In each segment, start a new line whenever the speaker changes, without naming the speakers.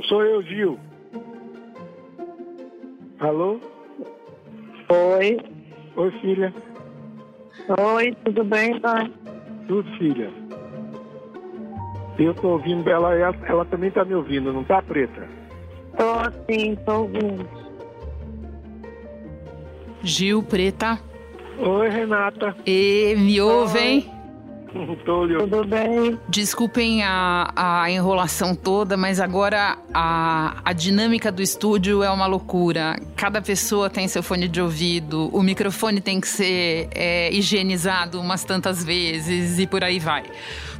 Sou eu, Gil. Alô?
Oi.
Oi, filha.
Oi, tudo bem, pai?
Tudo, filha. Eu tô ouvindo ela, ela, ela também tá me ouvindo, não tá, Preta?
Tô sim, tô ouvindo.
Gil, Preta.
Oi, Renata.
E me ouvem?
Tudo bem?
Desculpem a, a enrolação toda, mas agora a, a dinâmica do estúdio é uma loucura. Cada pessoa tem seu fone de ouvido, o microfone tem que ser é, higienizado umas tantas vezes e por aí vai.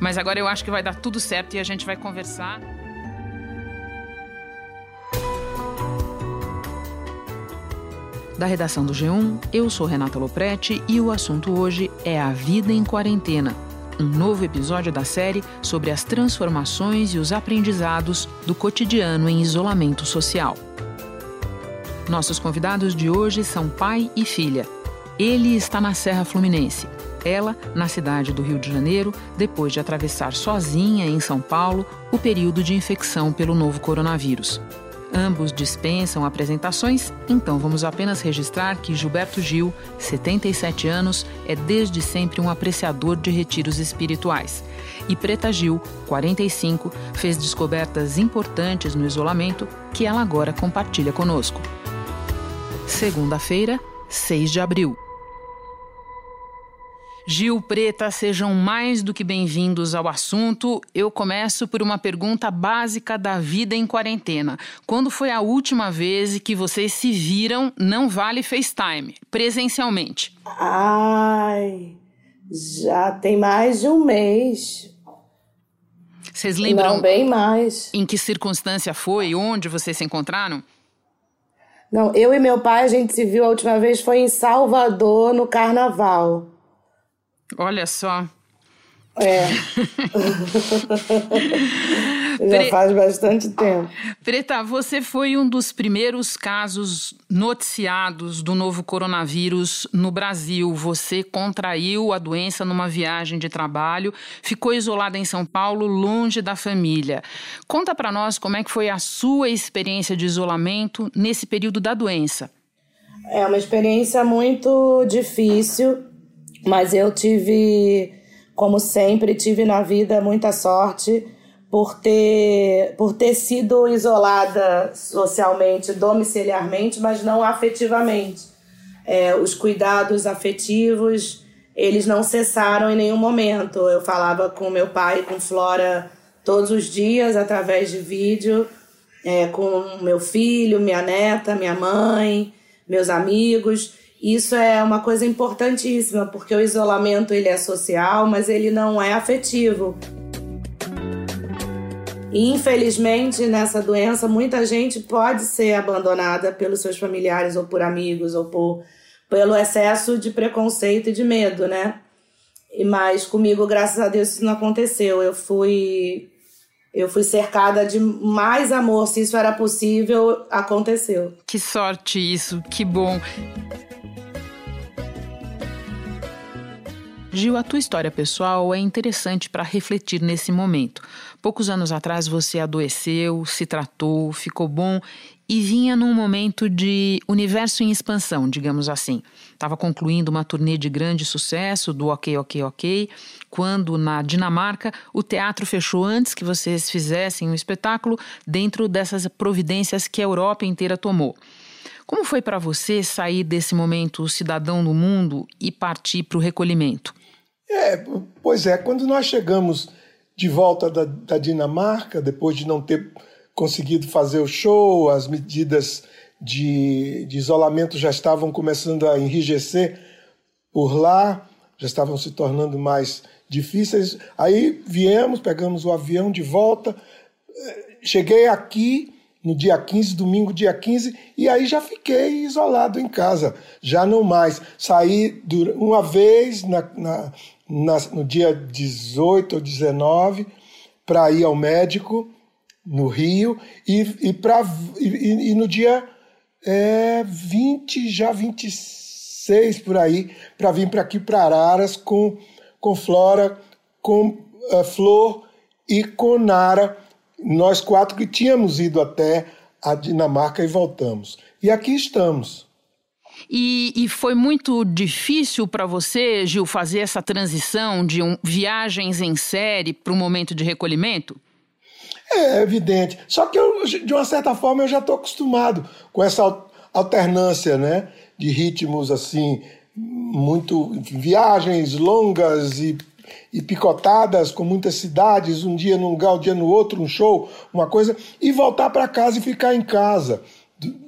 Mas agora eu acho que vai dar tudo certo e a gente vai conversar. Da redação do G1, eu sou Renata Loprete e o assunto hoje é a vida em quarentena um novo episódio da série sobre as transformações e os aprendizados do cotidiano em isolamento social. Nossos convidados de hoje são pai e filha. Ele está na Serra Fluminense, ela na cidade do Rio de Janeiro, depois de atravessar sozinha em São Paulo o período de infecção pelo novo coronavírus. Ambos dispensam apresentações, então vamos apenas registrar que Gilberto Gil, 77 anos, é desde sempre um apreciador de retiros espirituais. E Preta Gil, 45, fez descobertas importantes no isolamento que ela agora compartilha conosco. Segunda-feira, 6 de abril. Gil Preta, sejam mais do que bem-vindos ao assunto. Eu começo por uma pergunta básica da vida em quarentena. Quando foi a última vez que vocês se viram, não vale FaceTime, presencialmente?
Ai, já tem mais de um mês.
Vocês lembram?
Não, bem mais.
Em que circunstância foi? Onde vocês se encontraram?
Não, eu e meu pai, a gente se viu a última vez foi em Salvador, no Carnaval.
Olha só.
É. Já faz bastante tempo.
Preta, você foi um dos primeiros casos noticiados do novo coronavírus no Brasil. Você contraiu a doença numa viagem de trabalho, ficou isolada em São Paulo, longe da família. Conta para nós como é que foi a sua experiência de isolamento nesse período da doença.
É uma experiência muito difícil, mas eu tive, como sempre, tive na vida muita sorte por ter, por ter sido isolada socialmente, domiciliarmente, mas não afetivamente. É, os cuidados afetivos, eles não cessaram em nenhum momento. Eu falava com meu pai com Flora todos os dias, através de vídeo, é, com meu filho, minha neta, minha mãe, meus amigos. Isso é uma coisa importantíssima, porque o isolamento ele é social, mas ele não é afetivo. E infelizmente, nessa doença, muita gente pode ser abandonada pelos seus familiares ou por amigos ou por pelo excesso de preconceito e de medo, né? E mas comigo, graças a Deus, isso não aconteceu. Eu fui eu fui cercada de mais amor, se isso era possível, aconteceu.
Que sorte isso, que bom. Gil, a tua história pessoal é interessante para refletir nesse momento. Poucos anos atrás você adoeceu, se tratou, ficou bom e vinha num momento de universo em expansão, digamos assim. Estava concluindo uma turnê de grande sucesso do Ok, Ok, Ok, quando na Dinamarca o teatro fechou antes que vocês fizessem um espetáculo dentro dessas providências que a Europa inteira tomou. Como foi para você sair desse momento cidadão do mundo e partir para o recolhimento?
É, pois é, quando nós chegamos de volta da, da Dinamarca, depois de não ter conseguido fazer o show, as medidas de, de isolamento já estavam começando a enrijecer por lá, já estavam se tornando mais difíceis. Aí viemos, pegamos o avião de volta. Cheguei aqui no dia 15, domingo, dia 15, e aí já fiquei isolado em casa, já não mais. Saí uma vez na, na, na, no dia 18 ou 19 para ir ao médico no Rio e, e, pra, e, e no dia é, 20, já 26 por aí, para vir para aqui para Araras com, com Flora, com uh, Flor e com Nara. Nós quatro que tínhamos ido até a Dinamarca e voltamos. E aqui estamos.
E, e foi muito difícil para você, Gil, fazer essa transição de um, viagens em série para um momento de recolhimento?
É evidente. Só que eu, de uma certa forma eu já estou acostumado com essa alternância, né, de ritmos assim muito viagens longas e, e picotadas com muitas cidades, um dia num lugar, um dia no outro, um show, uma coisa, e voltar para casa e ficar em casa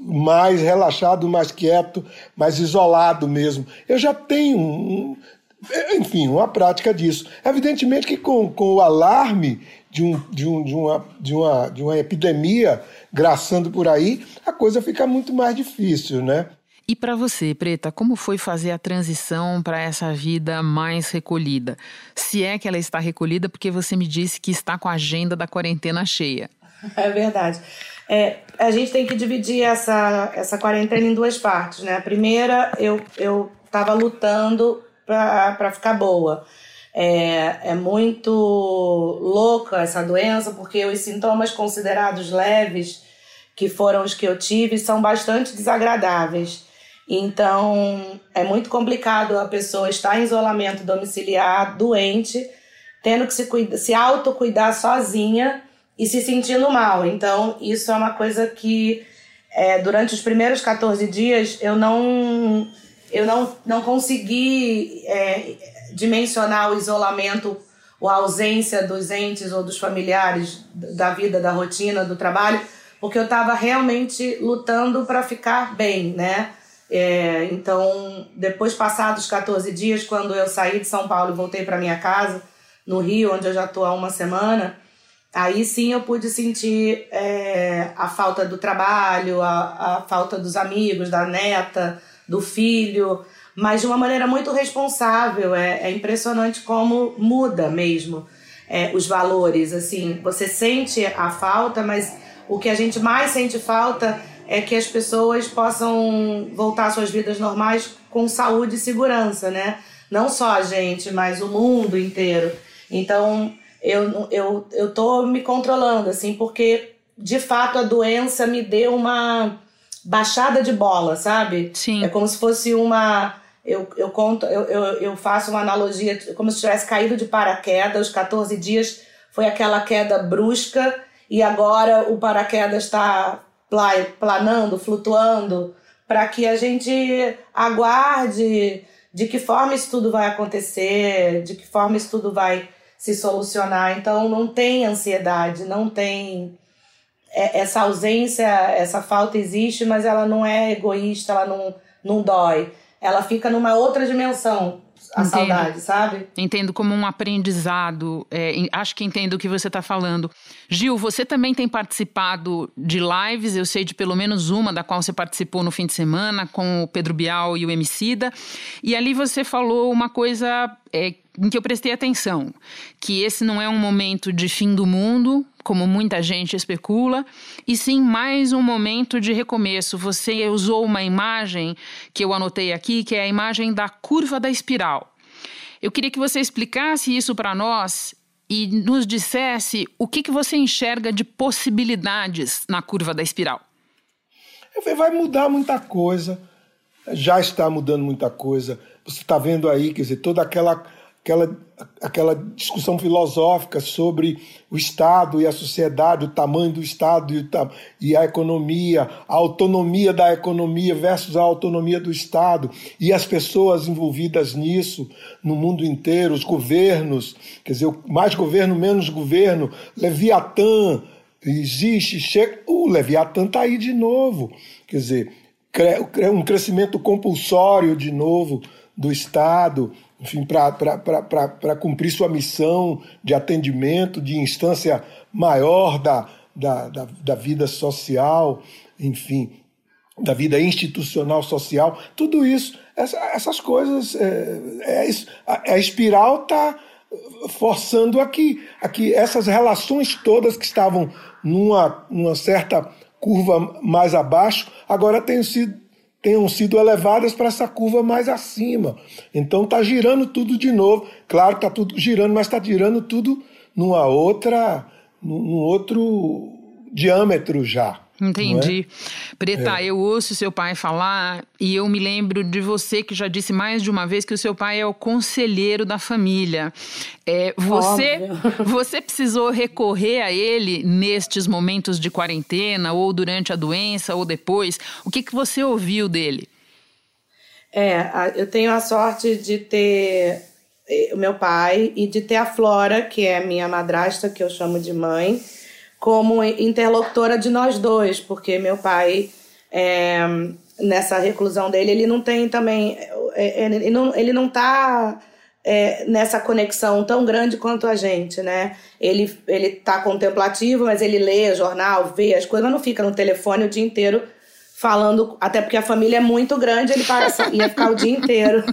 mais relaxado, mais quieto, mais isolado mesmo. Eu já tenho, um, enfim, uma prática disso. Evidentemente que com, com o alarme de, um, de, um, de, uma, de, uma, de uma epidemia graçando por aí, a coisa fica muito mais difícil, né?
E para você, Preta, como foi fazer a transição para essa vida mais recolhida? Se é que ela está recolhida, porque você me disse que está com a agenda da quarentena cheia.
É verdade. É, a gente tem que dividir essa, essa quarentena em duas partes, né? A primeira, eu, eu tava lutando para ficar boa. É, é muito louca essa doença, porque os sintomas considerados leves, que foram os que eu tive, são bastante desagradáveis. Então, é muito complicado a pessoa estar em isolamento domiciliar, doente, tendo que se, cuida, se autocuidar sozinha e se sentindo mal. Então, isso é uma coisa que é, durante os primeiros 14 dias eu não, eu não, não consegui é, dimensionar o isolamento a ausência dos entes ou dos familiares da vida, da rotina, do trabalho, porque eu estava realmente lutando para ficar bem, né? É, então, depois passados 14 dias, quando eu saí de São Paulo e voltei para minha casa, no Rio, onde eu já estou há uma semana, Aí sim eu pude sentir é, a falta do trabalho, a, a falta dos amigos, da neta, do filho, mas de uma maneira muito responsável. É, é impressionante como muda mesmo é, os valores. Assim, você sente a falta, mas o que a gente mais sente falta é que as pessoas possam voltar às suas vidas normais com saúde e segurança, né? Não só a gente, mas o mundo inteiro. Então, eu, eu, eu tô me controlando, assim, porque de fato a doença me deu uma baixada de bola, sabe?
Sim.
É como se fosse uma. Eu, eu conto, eu, eu, eu faço uma analogia, como se tivesse caído de paraquedas, os 14 dias foi aquela queda brusca e agora o paraquedas está planando, flutuando, para que a gente aguarde de que forma isso tudo vai acontecer, de que forma isso tudo vai se solucionar. Então não tem ansiedade, não tem é, essa ausência, essa falta existe, mas ela não é egoísta, ela não, não dói. Ela fica numa outra dimensão, a entendo. saudade, sabe?
Entendo como um aprendizado. É, acho que entendo o que você está falando. Gil, você também tem participado de lives, eu sei de pelo menos uma da qual você participou no fim de semana com o Pedro Bial e o Emicida. E ali você falou uma coisa é, em que eu prestei atenção, que esse não é um momento de fim do mundo, como muita gente especula, e sim mais um momento de recomeço. Você usou uma imagem que eu anotei aqui, que é a imagem da curva da espiral. Eu queria que você explicasse isso para nós e nos dissesse o que, que você enxerga de possibilidades na curva da espiral.
Vai mudar muita coisa, já está mudando muita coisa. Você está vendo aí, quer dizer, toda aquela aquela, aquela discussão filosófica sobre o Estado e a sociedade, o tamanho do Estado e, a economia, a autonomia da economia versus a autonomia do Estado e as pessoas envolvidas nisso no mundo inteiro, os governos, quer dizer, mais governo, menos governo, Leviatã, existe, chega, o Leviatã está aí de novo, quer dizer, um crescimento compulsório de novo do Estado, enfim, para cumprir sua missão de atendimento, de instância maior da, da, da, da vida social, enfim, da vida institucional social, tudo isso, essa, essas coisas, é, é a, a espiral está forçando aqui, aqui essas relações todas que estavam numa, numa certa curva mais abaixo, agora têm sido tenham sido elevadas para essa curva mais acima. Então está girando tudo de novo. Claro que está tudo girando, mas está girando tudo numa outra, num outro diâmetro já.
Entendi.
É?
Preta,
é.
eu ouço seu pai falar e eu me lembro de você que já disse mais de uma vez que o seu pai é o conselheiro da família. É, você, você precisou recorrer a ele nestes momentos de quarentena, ou durante a doença, ou depois? O que, que você ouviu dele?
É, eu tenho a sorte de ter eh, o meu pai e de ter a Flora, que é minha madrasta, que eu chamo de mãe como interlocutora de nós dois, porque meu pai, é, nessa reclusão dele, ele não tem também. É, é, ele não, ele não tá é, nessa conexão tão grande quanto a gente, né? Ele, ele tá contemplativo, mas ele lê jornal, vê as coisas, mas não fica no telefone o dia inteiro falando, até porque a família é muito grande, ele passa, ia ficar o dia inteiro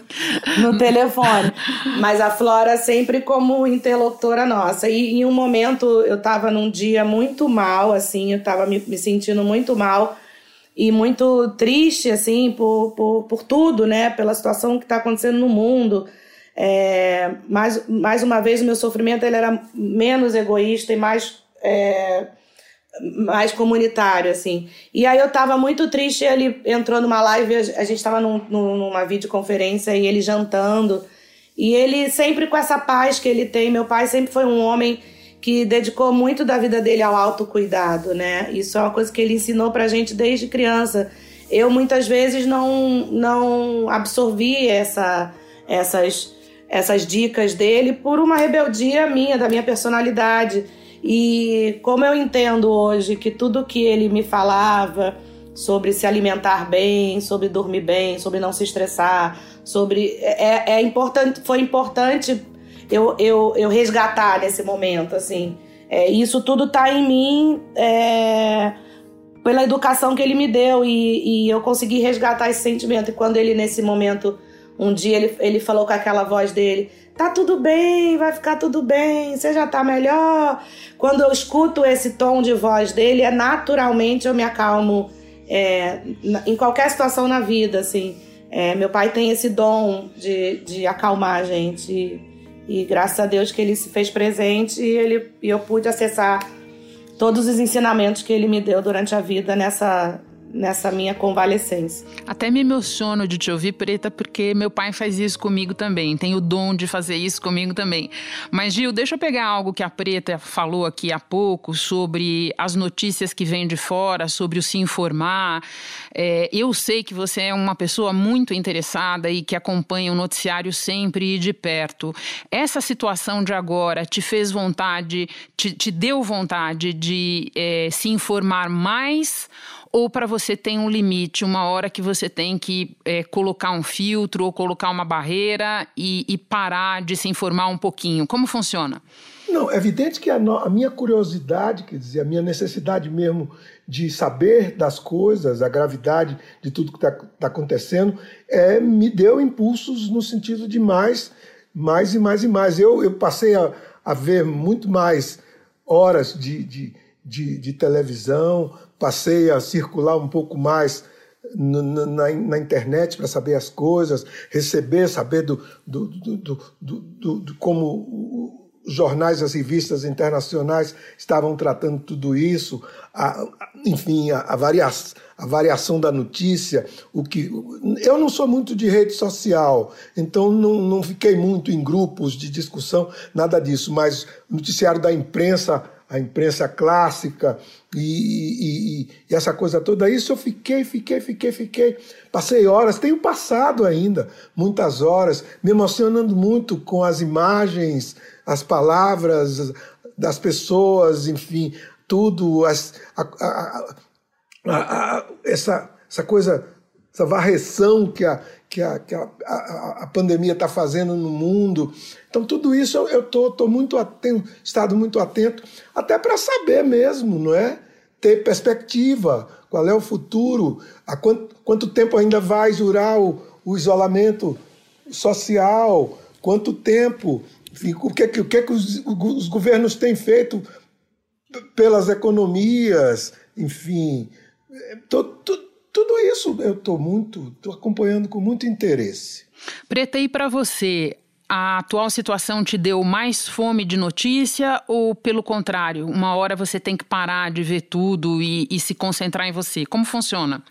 no telefone. Mas a Flora sempre como interlocutora nossa. E em um momento eu estava num dia muito mal, assim, eu estava me, me, sentindo muito mal e muito triste, assim, por, por, por tudo, né? Pela situação que está acontecendo no mundo. É, mais, mais uma vez, o meu sofrimento ele era menos egoísta e mais. É, mais comunitário, assim. E aí eu tava muito triste, ele entrou numa live, a gente tava num, numa videoconferência e ele jantando. E ele sempre com essa paz que ele tem, meu pai sempre foi um homem que dedicou muito da vida dele ao autocuidado, né? Isso é uma coisa que ele ensinou pra gente desde criança. Eu muitas vezes não, não absorvi essa, essas, essas dicas dele por uma rebeldia minha, da minha personalidade. E como eu entendo hoje que tudo que ele me falava sobre se alimentar bem, sobre dormir bem, sobre não se estressar, sobre é, é importante, foi importante eu, eu, eu resgatar nesse momento, assim. É, isso tudo tá em mim é, pela educação que ele me deu e, e eu consegui resgatar esse sentimento. E quando ele, nesse momento, um dia ele, ele falou com aquela voz dele: tá tudo bem, vai ficar tudo bem, você já tá melhor. Quando eu escuto esse tom de voz dele, é naturalmente eu me acalmo é, em qualquer situação na vida, assim. É, meu pai tem esse dom de, de acalmar a gente. E, e, graças a Deus que ele se fez presente e, ele, e eu pude acessar todos os ensinamentos que ele me deu durante a vida nessa, nessa minha convalescência.
Até me emociono de te ouvir, Preta, porque meu pai faz isso comigo também, tem o dom de fazer isso comigo também. Mas, Gil, deixa eu pegar algo que a Preta falou aqui há pouco sobre as notícias que vêm de fora, sobre o se informar. É, eu sei que você é uma pessoa muito interessada e que acompanha o noticiário sempre de perto. Essa situação de agora te fez vontade, te, te deu vontade de é, se informar mais? Ou para você tem um limite, uma hora que você tem que é, colocar um filtro ou colocar uma barreira e, e, parar de se informar um pouquinho? Como funciona?
Não, é evidente que a, no, a minha curiosidade, quer dizer, a minha necessidade mesmo de saber das coisas, a gravidade de tudo que está tá acontecendo, é, me deu impulsos no sentido de mais, mais e mais e mais. Eu, eu passei a, a ver muito mais horas de, de, de, de televisão, passei a circular um pouco mais na, na, na internet para saber as coisas, receber, saber do, do, do, do, do como os jornais, as revistas internacionais estavam tratando tudo isso, a, enfim, a, a, varia, a variação da notícia, o que eu não sou muito de rede social, então não, não fiquei muito em grupos de discussão, nada disso, mas noticiário da imprensa a imprensa clássica e, e, e, essa coisa toda. Isso eu fiquei, fiquei, fiquei, fiquei. Passei horas, tenho passado ainda muitas horas, me emocionando muito com as imagens, as palavras das pessoas, enfim, tudo, as, a, a, a, essa, essa coisa, essa varreção que a, que a, que a, a, a pandemia está fazendo no mundo. Então, tudo isso eu estou tô, tô muito tenho estado muito atento, até para saber mesmo, não é? Ter perspectiva, qual é o futuro, há quanto, quanto tempo ainda vai durar o, o isolamento social, quanto tempo, enfim, o que, o que, que os, os governos têm feito pelas economias, enfim. Tô, tô, tudo isso eu estou muito, estou acompanhando com muito interesse.
Preta, e para você, a atual situação te deu mais fome de notícia ou, pelo contrário, uma hora você tem que parar de ver tudo e, e se concentrar em você? Como funciona?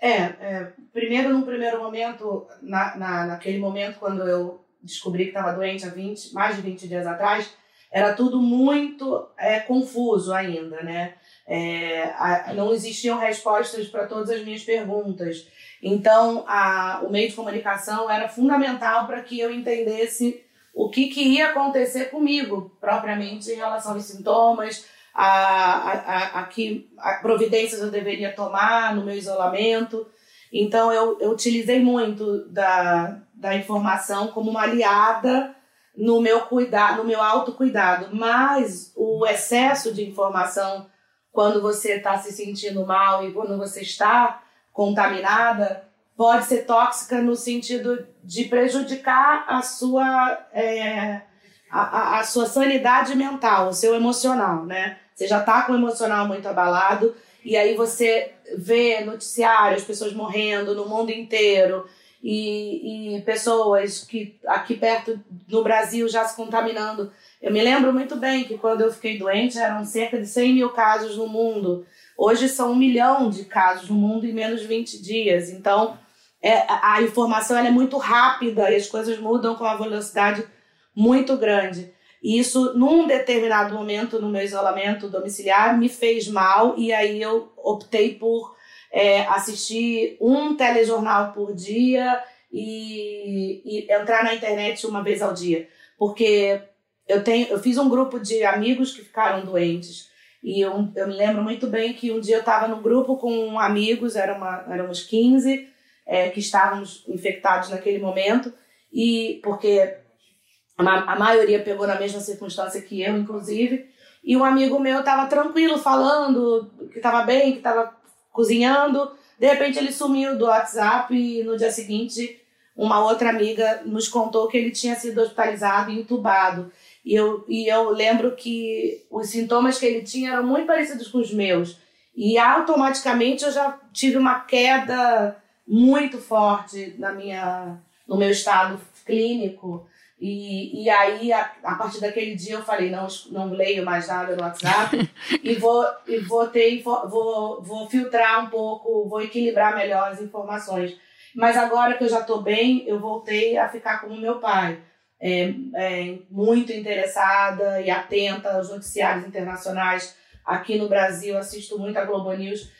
É, é primeiro, num primeiro momento, na, na, naquele momento quando eu descobri que estava doente há 20, mais de 20 dias atrás, era tudo muito é, confuso ainda, né? É, a, não existiam respostas para todas as minhas perguntas. Então, a, o meio de comunicação era fundamental para que eu entendesse o que, que ia acontecer comigo, propriamente em relação aos sintomas, a, a, a, que a providências eu deveria tomar no meu isolamento. Então, eu, eu utilizei muito da, da informação como uma aliada no meu cuidado, no meu autocuidado, mas o excesso de informação quando você está se sentindo mal e quando você está contaminada pode ser tóxica no sentido de prejudicar a sua é, a, a, sua sanidade mental, o seu emocional, né? Você já está com o emocional muito abalado e aí você vê noticiários, pessoas morrendo no mundo inteiro e, e pessoas que aqui perto no Brasil já se contaminando. Eu me lembro muito bem que quando eu fiquei doente eram cerca de 100 mil casos no mundo. Hoje são um milhão de casos no mundo em menos de 20 dias. Então, é, a informação é muito rápida e as coisas mudam com uma velocidade muito grande. E isso, num determinado momento no meu isolamento domiciliar, me fez mal e aí eu optei por é, assistir um telejornal por dia e, e, entrar na internet uma vez ao dia. Porque eu, tenho, eu fiz um grupo de amigos que ficaram doentes. E eu, eu me lembro muito bem que um dia eu estava no grupo com amigos, era uma, éramos 15, é, que estávamos infectados naquele momento. E porque a, maioria pegou na mesma circunstância que eu, inclusive. E um amigo meu estava tranquilo, falando que estava bem, que estava cozinhando. De repente ele sumiu do WhatsApp e no dia seguinte uma outra amiga nos contou que ele tinha sido hospitalizado e entubado. E eu, e eu lembro que os sintomas que ele tinha eram muito parecidos com os meus. E automaticamente eu já tive uma queda muito forte na minha, no meu estado clínico. E, e aí, a, a partir daquele dia, eu falei: não, não leio mais nada no WhatsApp e vou, e vou, ter, vou, vou filtrar um pouco, vou equilibrar melhor as informações. Mas agora que eu já estou bem, eu voltei a ficar como meu pai. É, é, muito interessada e atenta aos noticiários internacionais. Aqui no Brasil, assisto muito a Globo News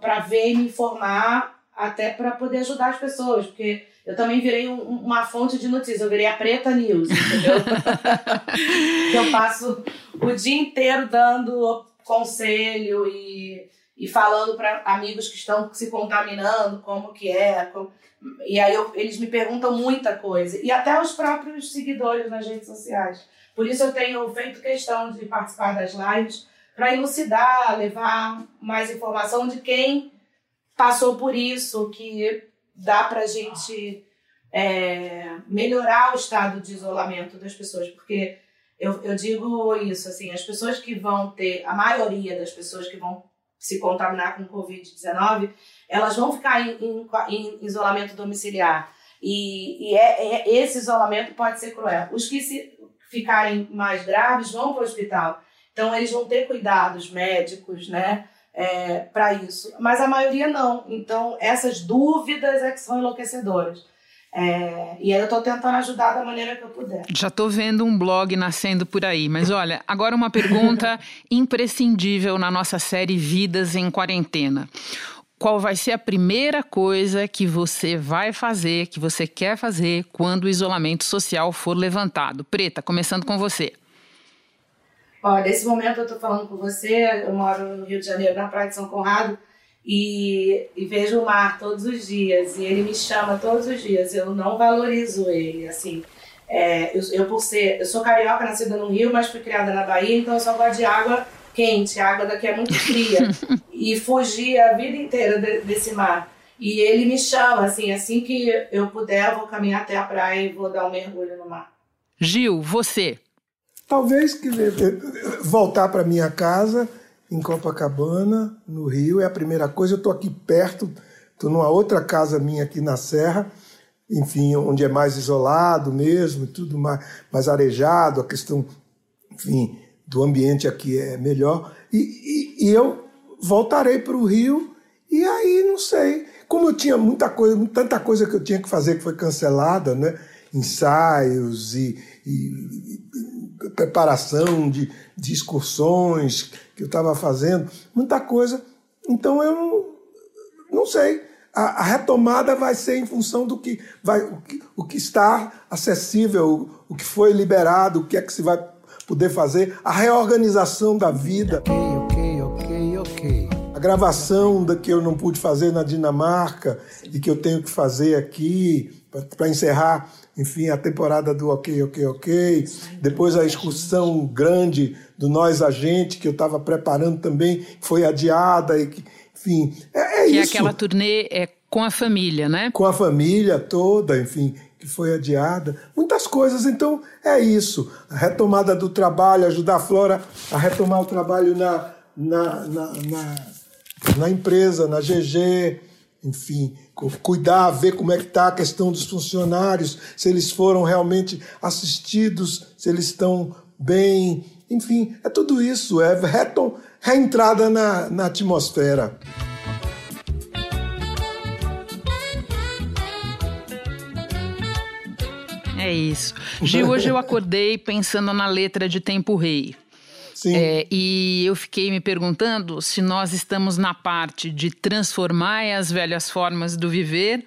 para ver e me informar, até para poder ajudar as pessoas, porque eu também virei um, uma fonte de notícias, eu virei a Preta News, entendeu? eu passo o dia inteiro dando conselho e, e falando para amigos que estão se contaminando, como que é. Como... E aí eu, eles me perguntam muita coisa. E até os próprios seguidores nas redes sociais. Por isso eu tenho feito questão de participar das lives para elucidar, levar mais informação de quem passou por isso, que dá para a gente é, melhorar o estado de isolamento das pessoas, porque eu, eu digo isso, assim, as pessoas que vão ter, a maioria das pessoas que vão se contaminar com Covid-19, elas vão ficar em, em, em isolamento domiciliar. E, e é, é, esse isolamento pode ser cruel. Os que se ficarem mais graves vão para o hospital. Então, eles vão ter cuidados médicos, né? É, para isso. Mas a maioria não. Então, essas dúvidas é que são enlouquecedoras. É, e aí eu estou tentando ajudar da maneira que eu puder.
Já estou vendo um blog nascendo por aí, mas olha, agora uma pergunta imprescindível na nossa série Vidas em Quarentena. Qual vai ser a primeira coisa que você vai fazer, que você quer fazer quando o isolamento social for levantado? Preta, começando com você.
Ó, nesse momento eu estou falando com você, eu moro no Rio de Janeiro, na Praia de São Conrado, e, e, vejo o mar todos os dias, e ele me chama todos os dias, eu não valorizo ele, assim. É, eu, eu, por ser, eu sou carioca, nascida no Rio, mas fui criada na Bahia, então eu só gosto de água quente, a água daqui é muito fria, e fugi a vida inteira de, desse mar. E ele me chama, assim, assim que eu puder, eu vou caminhar até a praia e vou dar um mergulho no mar.
Gil, você,
Talvez que voltar para minha casa em Copacabana, no Rio, é a primeira coisa. Eu estou aqui perto, estou numa outra casa minha aqui na Serra, enfim, onde é mais isolado mesmo, tudo mais, mais arejado, a questão, enfim, do ambiente aqui é melhor. E, e, e eu voltarei para o Rio e aí não sei. Como eu tinha muita coisa, tanta coisa que eu tinha que fazer que foi cancelada, né? ensaios e, e, e preparação de, de excursões que eu estava fazendo, muita coisa. Então eu não, não sei a, a, retomada vai ser em função do que, vai, o, que, o que está acessível, o, o que foi liberado, o que é que se vai poder fazer, a reorganização da vida. Gravação da que eu não pude fazer na Dinamarca e que eu tenho que fazer aqui para encerrar, enfim, a temporada do Ok, Ok, Ok. Depois a excursão grande do Nós a Gente, que eu estava preparando também, foi adiada e que enfim, é, é
que
isso.
é aquela turnê é com a família, né?
Com a família toda, enfim, que foi adiada. Muitas coisas, então é isso. A retomada do trabalho, ajudar a Flora a retomar o trabalho na, na, na, na, na empresa, na GG, enfim, cuidar, ver como é que está a questão dos funcionários, se eles foram realmente assistidos, se eles estão bem, enfim, é tudo isso, é retom reentrada na, na atmosfera.
É isso. Gil, hoje eu acordei pensando na letra de Tempo Rei.
Sim.
É, e eu fiquei me perguntando se nós estamos na parte de transformar as velhas formas do viver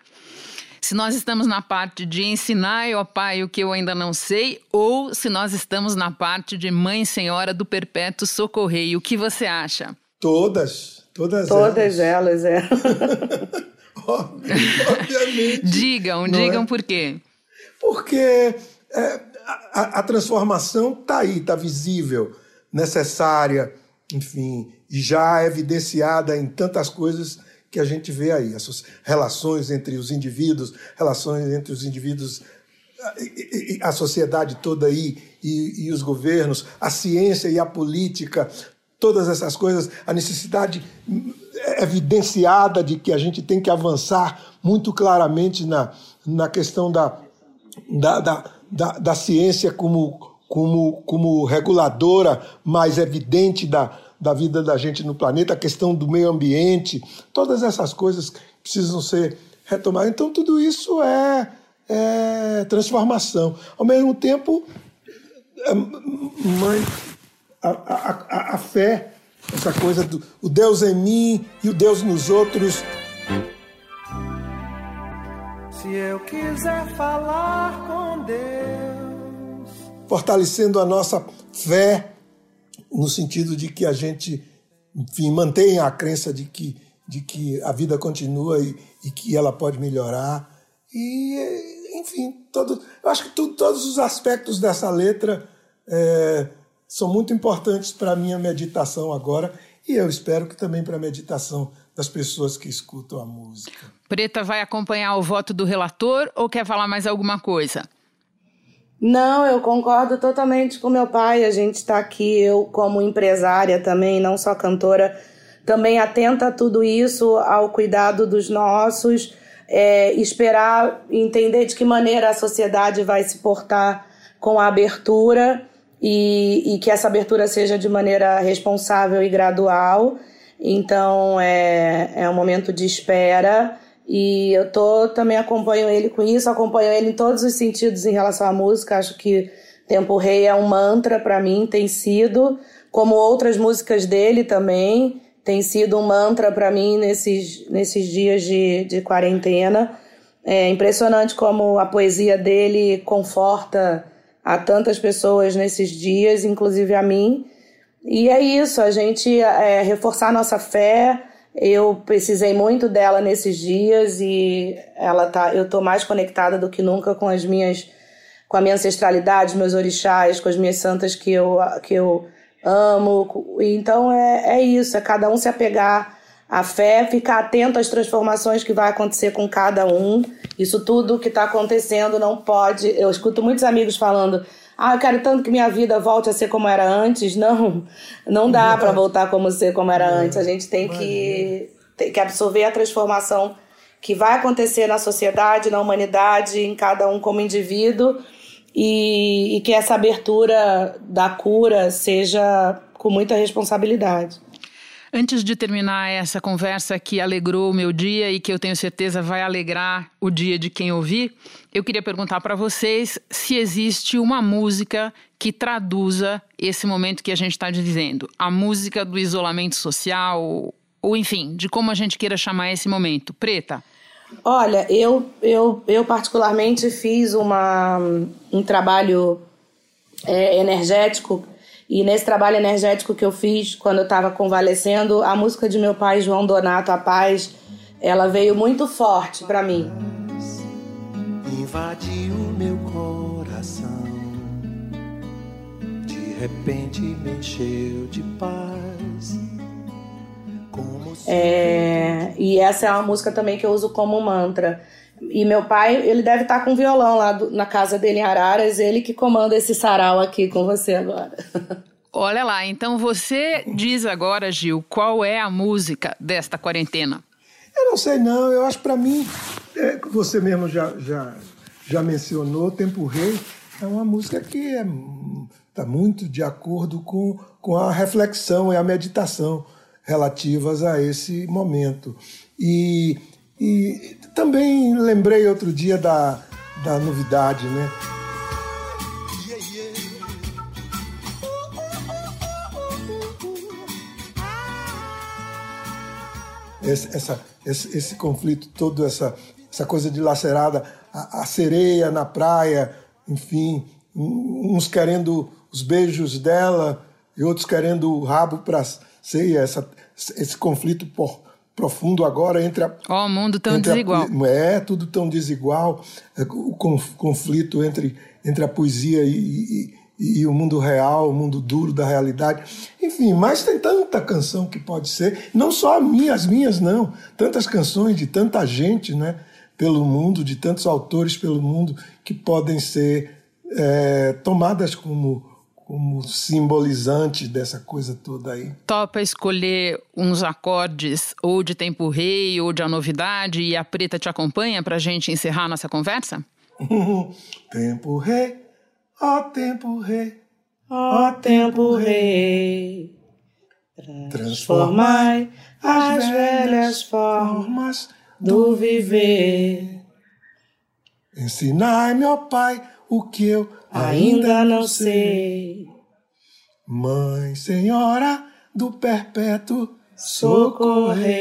se nós estamos na parte de ensinar, ó Pai, o que eu ainda não sei, ou se nós estamos na parte de Mãe Senhora do Perpétuo Socorreio. O que você acha?
Todas, todas,
todas elas,
elas é. Obviamente.
digam, digam é? por quê.
Porque é, a, a transformação está aí, está visível, necessária, enfim, já evidenciada em tantas coisas que a gente vê aí, as relações entre os indivíduos, relações entre os indivíduos, a sociedade toda aí e, e os governos, a ciência e a política, todas essas coisas, a necessidade evidenciada de que a gente tem que avançar muito claramente na, na questão da, da, da, da, da ciência como, como, como reguladora mais evidente da, da vida da gente no planeta, a questão do meio ambiente, todas essas coisas precisam ser retomadas. Então, tudo isso é, é transformação. Ao mesmo tempo, é, a, a, a, a fé, essa coisa do o Deus em mim e o Deus nos outros. Se eu quiser falar com Deus, fortalecendo a nossa fé no sentido de que a gente, enfim, mantenha a crença de que, de que a vida continua e, e que ela pode melhorar. E, enfim, todo, eu acho que tu, todos os aspectos dessa letra é, são muito importantes para a minha meditação agora e eu espero que também para a meditação das pessoas que escutam a música.
Preta vai acompanhar o voto do relator ou quer falar mais alguma coisa?
Não, eu concordo totalmente com meu pai. A gente está aqui, eu como empresária também, não só cantora, também atenta a tudo isso, ao cuidado dos nossos, é, esperar entender de que maneira a sociedade vai se portar com a abertura e, e que essa abertura seja de maneira responsável e gradual. Então é, é um momento de espera e eu tô também acompanho ele com isso, acompanho ele em todos os sentidos em relação à música. Acho que Tempo Rei é um mantra para mim, tem sido, como outras músicas dele também, tem sido um mantra para mim nesses, nesses dias de, de quarentena. É impressionante como a poesia dele conforta a tantas pessoas nesses dias, inclusive a mim. E é isso, a gente é, reforçar nossa fé, eu precisei muito dela nesses dias e ela tá, eu tô mais conectada do que nunca com as minhas com a minha ancestralidade, meus orixás, com as minhas santas que eu que eu amo. Então é, é isso, é cada um se apegar à fé, ficar atento às transformações que vai acontecer com cada um. Isso tudo que está acontecendo não pode. Eu escuto muitos amigos falando ah, eu quero tanto que minha vida volte a ser como era antes. Não, não dá para voltar como ser como era antes. A gente tem que, tem que absorver a transformação que vai acontecer na sociedade, na humanidade, em cada um como indivíduo, e, e que essa abertura da cura seja com muita responsabilidade.
Antes de terminar essa conversa que alegrou o meu dia e que eu tenho certeza vai alegrar o dia de quem ouvir, eu queria perguntar para vocês se existe uma música que traduza esse momento que a gente está vivendo. A música do isolamento social, ou enfim, de como a gente queira chamar esse momento. Preta.
Olha, eu, eu, eu particularmente fiz uma, um trabalho é, energético e nesse trabalho energético que eu fiz quando eu estava convalescendo, a música de meu pai João Donato, A Paz, ela veio muito forte para mim. Invadiu meu coração, de repente me encheu de paz. É, e essa é uma música também que eu uso como mantra. E meu pai, ele deve estar com violão lá do, na casa dele em Araras, ele que comanda esse sarau aqui com você agora.
Olha lá, então você diz agora, Gil, qual é a música desta quarentena?
Eu não sei não, eu acho para mim, é, você mesmo já, já, já mencionou, Tempo Rei é uma música que está é, tá muito de acordo com, com a reflexão e a meditação relativas a esse momento. E, e também lembrei outro dia da, da novidade, né? Esse, essa, esse, esse, conflito todo, essa, essa coisa dilacerada, a, a sereia na praia, enfim, uns querendo os beijos dela e outros querendo o rabo para ceia, essa, esse conflito por, profundo agora entre a.
Ó, oh, mundo tão desigual.
A, é, tudo tão desigual. É, o conflito entre, entre a poesia e, e, e, o mundo real, o mundo duro da realidade. Enfim, mas tem tanta canção que pode ser, não só minha, as minhas, não. Tantas canções de tanta gente, né? Pelo mundo, de tantos autores pelo mundo, que podem ser é, tomadas como como simbolizante dessa coisa toda aí.
Topa escolher uns acordes ou de tempo rei ou de a novidade e a preta te acompanha para a gente encerrar nossa conversa?
tempo rei, ó tempo rei,
ó tempo rei. Transformai as velhas formas do viver.
Ensinai-me, ó Pai, o que eu ainda não sei. Mãe Senhora do Perpétuo Socorrer.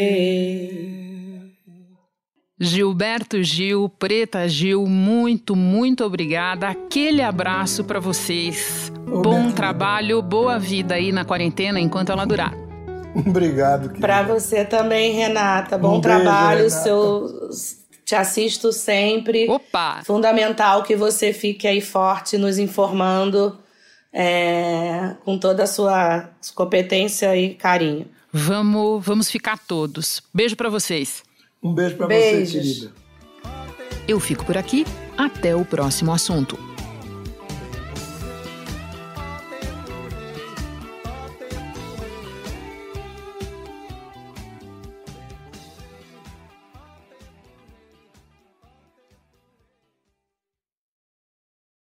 Gilberto Gil, Preta Gil, muito, muito obrigada. Aquele abraço para vocês. Bom trabalho, boa vida aí na quarentena enquanto ela durar.
Obrigado.
Para você também, Renata. Bom um trabalho, beijo, Renata. seus te assisto sempre.
Opa!
Fundamental que você fique aí forte, nos informando é, com toda a sua competência e carinho.
Vamos, vamos ficar todos. Beijo para vocês.
Um beijo para você, querida.
Eu fico por aqui. Até o próximo assunto.